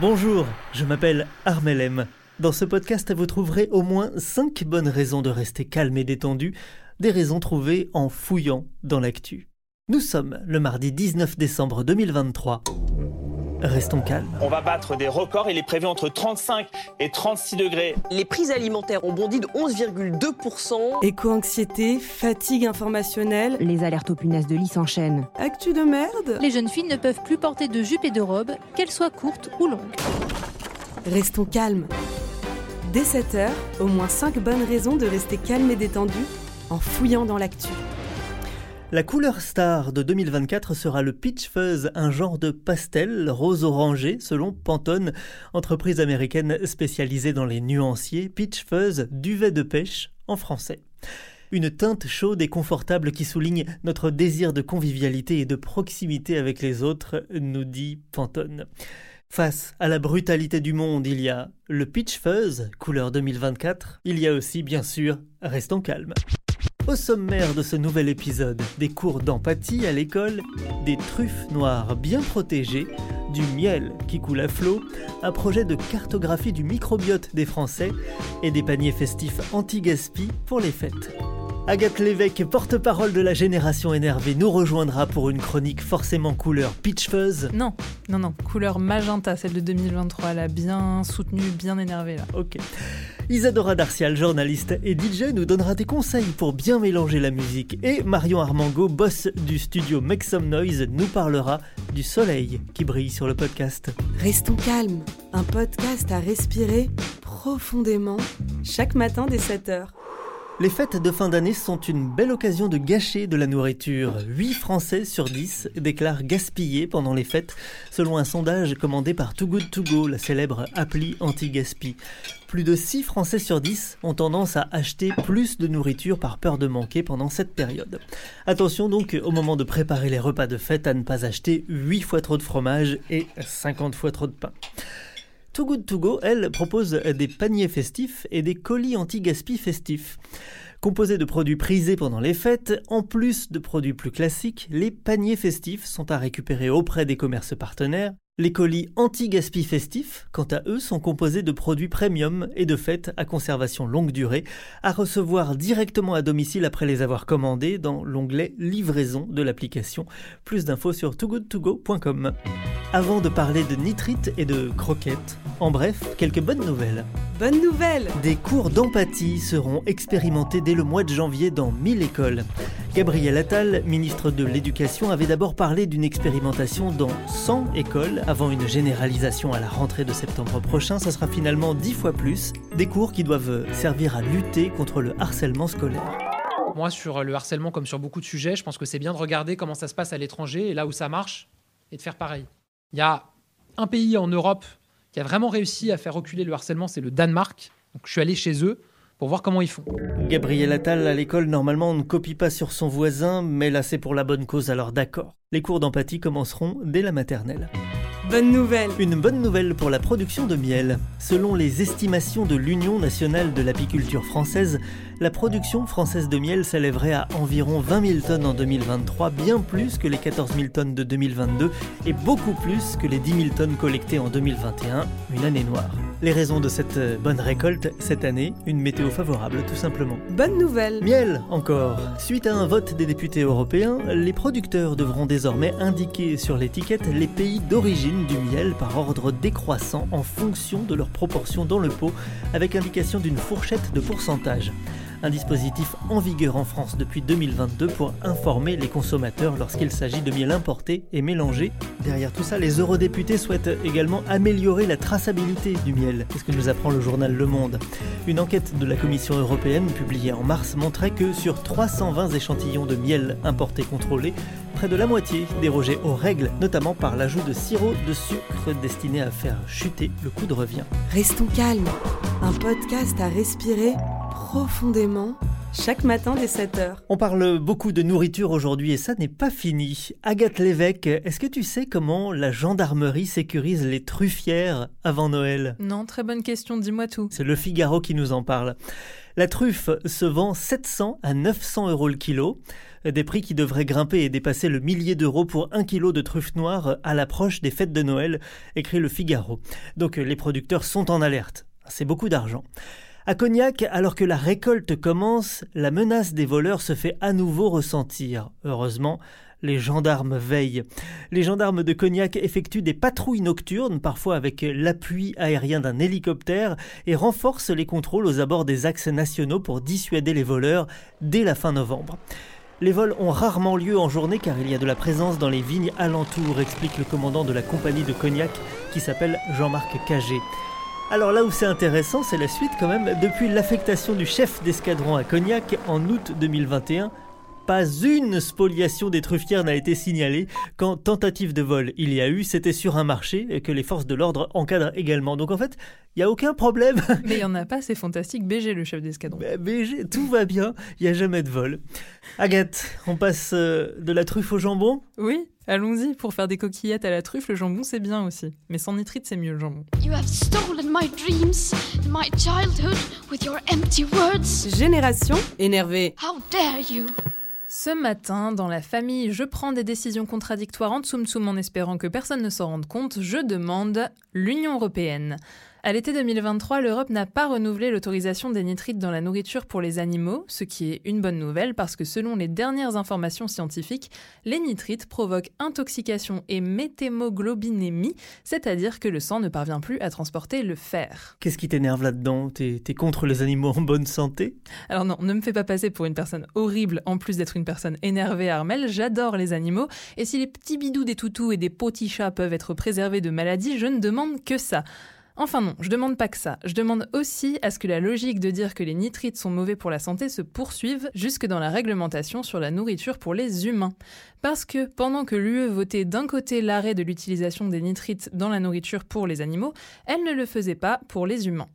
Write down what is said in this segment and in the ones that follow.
Bonjour, je m'appelle Armelem. Dans ce podcast, vous trouverez au moins 5 bonnes raisons de rester calme et détendu, des raisons trouvées en fouillant dans l'actu. Nous sommes le mardi 19 décembre 2023. Restons calmes. On va battre des records. Il est prévu entre 35 et 36 degrés. Les prix alimentaires ont bondi de 11,2%. Éco-anxiété, fatigue informationnelle, Les alertes aux punaises de lit s'enchaînent. actu de merde. Les jeunes filles ne peuvent plus porter de jupe et de robe, qu'elles soient courtes ou longues. Restons calmes. Dès 7h, au moins 5 bonnes raisons de rester calme et détendu en fouillant dans l'actu. La couleur star de 2024 sera le Peach Fuzz, un genre de pastel rose-orangé selon Pantone, entreprise américaine spécialisée dans les nuanciers. Peach Fuzz, duvet de pêche en français. Une teinte chaude et confortable qui souligne notre désir de convivialité et de proximité avec les autres, nous dit Pantone. Face à la brutalité du monde, il y a le Peach Fuzz, couleur 2024. Il y a aussi, bien sûr, Restons calmes. Au sommaire de ce nouvel épisode, des cours d'empathie à l'école, des truffes noires bien protégées, du miel qui coule à flot, un projet de cartographie du microbiote des Français et des paniers festifs anti-gaspi pour les fêtes. Agathe Lévesque, porte-parole de la génération énervée, nous rejoindra pour une chronique forcément couleur Peach Fuzz. Non, non, non, couleur magenta, celle de 2023, elle a bien soutenu, bien énervé là. Ok. Isadora Darcial, journaliste et DJ, nous donnera des conseils pour bien mélanger la musique. Et Marion Armango, boss du studio Make Some Noise, nous parlera du soleil qui brille sur le podcast. Restons calmes. Un podcast à respirer profondément chaque matin dès 7h. Les fêtes de fin d'année sont une belle occasion de gâcher de la nourriture. 8 Français sur 10 déclarent gaspiller pendant les fêtes, selon un sondage commandé par Too Good To Go, la célèbre appli anti-gaspi. Plus de 6 Français sur 10 ont tendance à acheter plus de nourriture par peur de manquer pendant cette période. Attention donc au moment de préparer les repas de fête à ne pas acheter 8 fois trop de fromage et 50 fois trop de pain. Too Good To Go, elle, propose des paniers festifs et des colis anti-gaspi festifs. Composés de produits prisés pendant les fêtes, en plus de produits plus classiques, les paniers festifs sont à récupérer auprès des commerces partenaires. Les colis anti-gaspi festifs, quant à eux, sont composés de produits premium et de fêtes à conservation longue durée, à recevoir directement à domicile après les avoir commandés dans l'onglet livraison de l'application. Plus d'infos sur toogoodtogo.com. Avant de parler de nitrite et de croquettes, en bref, quelques bonnes nouvelles. Bonne nouvelle Des cours d'empathie seront expérimentés dès le mois de janvier dans 1000 écoles. Gabriel Attal, ministre de l'Éducation, avait d'abord parlé d'une expérimentation dans 100 écoles avant une généralisation à la rentrée de septembre prochain. Ça sera finalement 10 fois plus. Des cours qui doivent servir à lutter contre le harcèlement scolaire. Moi, sur le harcèlement, comme sur beaucoup de sujets, je pense que c'est bien de regarder comment ça se passe à l'étranger et là où ça marche, et de faire pareil. Il y a un pays en Europe qui a vraiment réussi à faire reculer le harcèlement, c'est le Danemark. Donc, je suis allé chez eux pour voir comment ils font. Gabriel Attal, à l'école, normalement, on ne copie pas sur son voisin, mais là, c'est pour la bonne cause, alors d'accord. Les cours d'empathie commenceront dès la maternelle. Bonne nouvelle Une bonne nouvelle pour la production de miel. Selon les estimations de l'Union nationale de l'apiculture française, la production française de miel s'élèverait à environ 20 000 tonnes en 2023, bien plus que les 14 000 tonnes de 2022 et beaucoup plus que les 10 000 tonnes collectées en 2021, une année noire. Les raisons de cette euh, bonne récolte cette année, une météo favorable tout simplement. Bonne nouvelle Miel encore. Suite à un vote des députés européens, les producteurs devront désormais indiquer sur l'étiquette les pays d'origine du miel par ordre décroissant en fonction de leur proportion dans le pot, avec indication d'une fourchette de pourcentage. Un dispositif en vigueur en France depuis 2022 pour informer les consommateurs lorsqu'il s'agit de miel importé et mélangé. Derrière tout ça, les eurodéputés souhaitent également améliorer la traçabilité du miel, c'est ce que nous apprend le journal Le Monde. Une enquête de la Commission européenne publiée en mars montrait que sur 320 échantillons de miel importé contrôlés, près de la moitié dérogeaient aux règles, notamment par l'ajout de sirop de sucre destiné à faire chuter le coût de revient. Restons calmes, un podcast à respirer profondément chaque matin dès 7h. On parle beaucoup de nourriture aujourd'hui et ça n'est pas fini. Agathe Lévesque, est-ce que tu sais comment la gendarmerie sécurise les truffières avant Noël? Non, très bonne question, dis-moi tout. C'est le Figaro qui nous en parle. La truffe se vend 700 à 900 euros le kilo, des prix qui devraient grimper et dépasser le millier d'euros pour un kilo de truffe noire à l'approche des fêtes de Noël, écrit le Figaro. Donc les producteurs sont en alerte. C'est beaucoup d'argent. À Cognac, alors que la récolte commence, la menace des voleurs se fait à nouveau ressentir. Heureusement, les gendarmes veillent. Les gendarmes de Cognac effectuent des patrouilles nocturnes, parfois avec l'appui aérien d'un hélicoptère, et renforcent les contrôles aux abords des axes nationaux pour dissuader les voleurs dès la fin novembre. Les vols ont rarement lieu en journée car il y a de la présence dans les vignes alentours, explique le commandant de la compagnie de Cognac qui s'appelle Jean-Marc Cagé. Alors là où c'est intéressant, c'est la suite quand même. Depuis l'affectation du chef d'escadron à Cognac en août 2021, pas une spoliation des truffières n'a été signalée. Quand tentative de vol il y a eu, c'était sur un marché et que les forces de l'ordre encadrent également. Donc en fait, il n'y a aucun problème. Mais il n'y en a pas, c'est fantastique. BG, le chef d'escadron. BG, tout va bien, il n'y a jamais de vol. Agathe, on passe euh, de la truffe au jambon? Oui, allons-y. Pour faire des coquillettes à la truffe, le jambon c'est bien aussi. Mais sans nitrite, c'est mieux le jambon. You have stolen my dreams and my childhood with your empty words. Génération énervée. How dare you? Ce matin, dans la famille, je prends des décisions contradictoires en tsum tsum en espérant que personne ne s'en rende compte. Je demande l'Union européenne. À l'été 2023, l'Europe n'a pas renouvelé l'autorisation des nitrites dans la nourriture pour les animaux, ce qui est une bonne nouvelle parce que selon les dernières informations scientifiques, les nitrites provoquent intoxication et méthémoglobinémie, c'est-à-dire que le sang ne parvient plus à transporter le fer. Qu'est-ce qui t'énerve là-dedans? T'es contre les animaux en bonne santé? Alors non, ne me fais pas passer pour une personne horrible en plus d'être une personne énervée, Armel. J'adore les animaux et si les petits bidous des toutous et des petits chats peuvent être préservés de maladies, je ne demande que ça. Enfin non, je demande pas que ça. Je demande aussi à ce que la logique de dire que les nitrites sont mauvais pour la santé se poursuive jusque dans la réglementation sur la nourriture pour les humains. Parce que pendant que l'UE votait d'un côté l'arrêt de l'utilisation des nitrites dans la nourriture pour les animaux, elle ne le faisait pas pour les humains.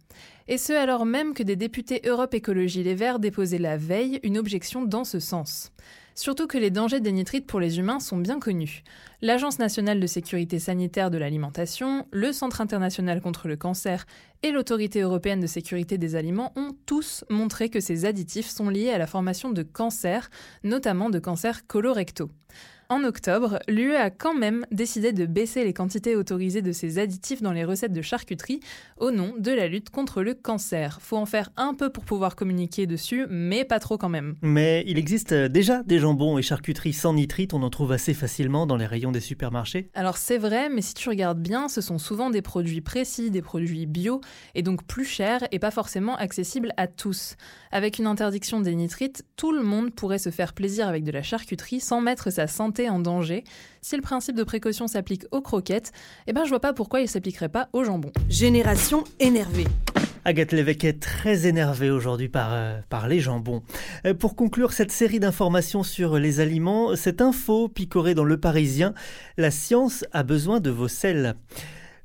Et ce alors même que des députés Europe Écologie Les Verts déposaient la veille une objection dans ce sens. Surtout que les dangers des nitrites pour les humains sont bien connus. L'Agence nationale de sécurité sanitaire de l'alimentation, le Centre international contre le cancer et l'Autorité européenne de sécurité des aliments ont tous montré que ces additifs sont liés à la formation de cancers, notamment de cancers colorectaux. En octobre, l'UE a quand même décidé de baisser les quantités autorisées de ces additifs dans les recettes de charcuterie au nom de la lutte contre le cancer. Faut en faire un peu pour pouvoir communiquer dessus, mais pas trop quand même. Mais il existe déjà des jambons et charcuteries sans nitrite, on en trouve assez facilement dans les rayons des supermarchés. Alors c'est vrai, mais si tu regardes bien, ce sont souvent des produits précis, des produits bio, et donc plus chers et pas forcément accessibles à tous. Avec une interdiction des nitrites, tout le monde pourrait se faire plaisir avec de la charcuterie sans mettre sa santé en danger. Si le principe de précaution s'applique aux croquettes, eh ben je vois pas pourquoi il s'appliquerait pas au jambon. Génération énervée. Agathe Lévesque est très énervée aujourd'hui par, euh, par les jambons. Euh, pour conclure cette série d'informations sur les aliments, cette info picorée dans Le Parisien, la science a besoin de vos selles.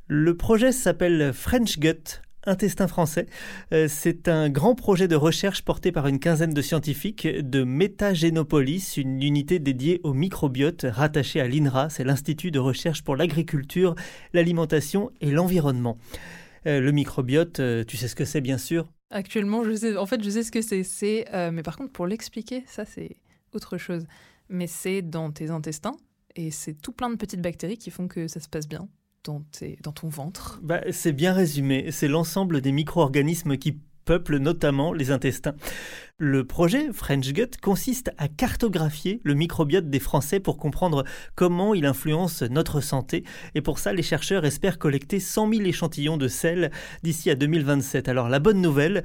Le projet s'appelle French Gut, intestin français. Euh, c'est un grand projet de recherche porté par une quinzaine de scientifiques de Métagénopolis, une unité dédiée au microbiote rattachée à l'INRA, c'est l'Institut de recherche pour l'agriculture, l'alimentation et l'environnement. Euh, le microbiote, euh, tu sais ce que c'est bien sûr? Actuellement, je sais, en fait, je sais ce que c'est, c'est mais par contre, pour l'expliquer, ça c'est autre chose. Mais c'est dans tes intestins et c'est tout plein de petites bactéries qui font que ça se passe bien dans, ton ventre bah, C'est bien résumé. C'est l'ensemble des micro-organismes qui peuplent notamment les intestins. Le projet French Gut consiste à cartographier le microbiote des Français pour comprendre comment il influence notre santé. Et pour ça, les chercheurs espèrent collecter 100 000 échantillons de sel d'ici à 2027. Alors la bonne nouvelle,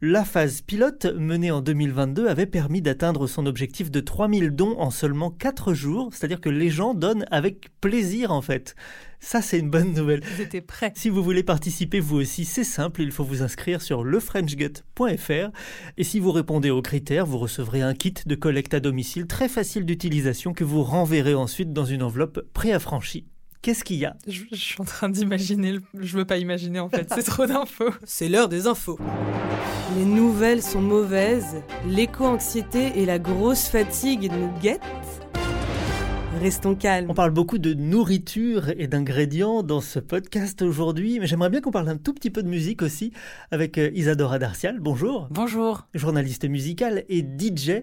La phase pilote menée en 2022 avait permis d'atteindre son objectif de 3000 dons en seulement 4 jours, c'est-à-dire que les gens donnent avec plaisir en fait. Ça, c'est une bonne nouvelle. Vous étiez prêts. Si vous voulez participer vous aussi, c'est simple, il faut vous inscrire sur lefrenchgut.fr. Et si vous répondez aux critères, vous recevrez un kit de collecte à domicile très facile d'utilisation que vous renverrez ensuite dans une enveloppe préaffranchie. Qu'est-ce qu'il y a? Je, je, suis en train d'imaginer, le... je veux pas imaginer en fait, c'est trop d'infos. C'est l'heure des infos. Les nouvelles sont mauvaises, l'éco-anxiété et la grosse fatigue nous guettent. Restons calmes. On parle beaucoup de nourriture et d'ingrédients dans ce podcast aujourd'hui, mais j'aimerais bien qu'on parle un tout petit peu de musique aussi avec euh, Isadora Darcial. Bonjour. Bonjour. Journaliste musicale et DJ.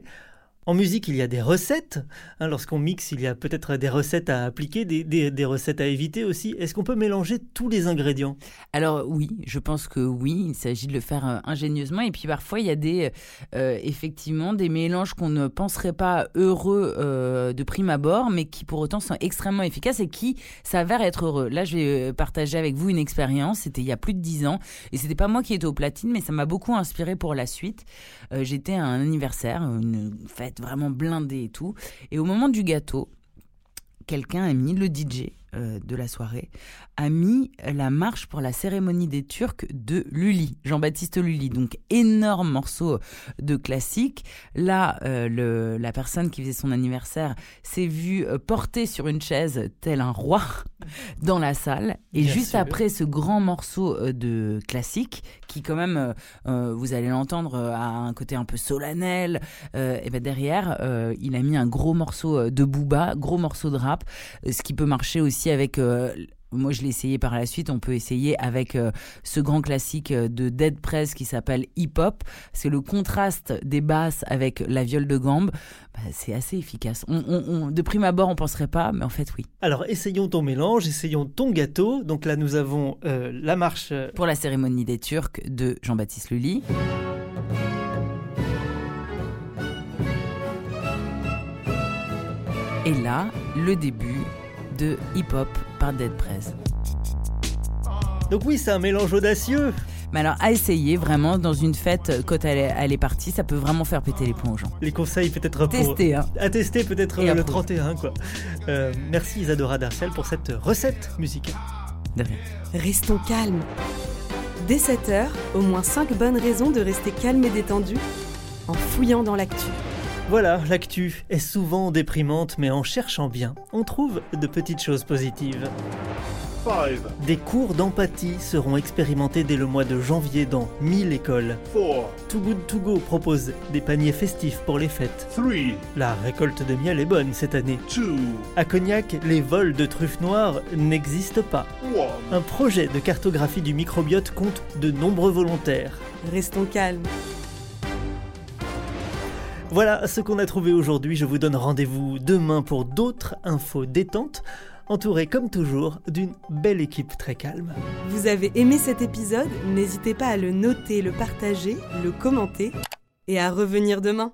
En musique, il y a des recettes. Hein, Lorsqu'on mixe, il y a peut-être des recettes à appliquer, des, recettes à éviter aussi. Est-ce qu'on peut mélanger tous les ingrédients? Alors oui, je pense que oui, il s'agit de le faire euh, ingénieusement. Et puis parfois, il y a des, euh, effectivement des mélanges qu'on ne penserait pas heureux euh, de prime abord, mais qui pour autant sont extrêmement efficaces et qui s'avèrent être heureux. Là, je vais partager avec vous une expérience. C'était il y a plus de dix ans. Et c'était pas moi qui étais au platine, mais ça m'a beaucoup inspiré pour la suite. J'étais à un anniversaire, une fête vraiment blindé et tout. Et au moment du gâteau, quelqu'un a mis le DJ euh, de la soirée a mis la marche pour la cérémonie des Turcs de Lully, Jean-Baptiste Lully. Donc énorme morceau de classique. Là, euh, le, la personne qui faisait son anniversaire s'est vue euh, portée sur une chaise tel un roi dans la salle. Et Bien juste sûr. après ce grand morceau de classique, qui quand même, euh, vous allez l'entendre, a un côté un peu solennel, et ben derrière, il a mis un gros morceau de booba, gros morceau de rap, ce qui peut marcher aussi avec euh, moi, je l'ai essayé par la suite. On peut essayer avec euh, ce grand classique euh, de Dead Press qui s'appelle Hip Hop. C'est le contraste des basses avec la viole de gambe. Bah, c'est assez efficace. On, on- on- de prime abord, on penserait pas, mais en fait, oui. Alors, essayons ton mélange, essayons ton gâteau. Donc là, nous avons euh, la marche. Pour la cérémonie des Turcs de Jean-Baptiste Lully. Et là, le début de Hip Hop par Dead Press. Donc oui, c'est un mélange audacieux. Mais alors, à essayer vraiment dans une fête, quand elle est, elle est partie, ça peut vraiment faire péter les plombs aux gens. Les conseils peut-être pour... Tester, hein. À tester peut-être Et euh, le approuve. 31, quoi. Euh, merci Isadora Darcial pour cette recette musicale. De rien. Restons calmes. Dès 7h, au moins 5 bonnes raisons de rester calme et détendu en fouillant dans l'actu. Voilà, l'actu est souvent déprimante, mais en cherchant bien, on trouve de petites choses positives. Des cours d'empathie seront expérimentés dès le mois de janvier dans 1000 écoles. Too Good To Go propose des paniers festifs pour les fêtes. La récolte de miel est bonne cette année. À Cognac, les vols de truffes noires n'existent pas. Un projet de cartographie du microbiote compte de nombreux volontaires. Restons calmes. Voilà ce qu'on a trouvé aujourd'hui. Je vous donne rendez-vous demain pour d'autres infos détentes, entourées comme toujours d'une belle équipe très calme. Vous avez aimé cet épisode? N'hésitez pas à le noter, le partager, le commenter et à revenir demain.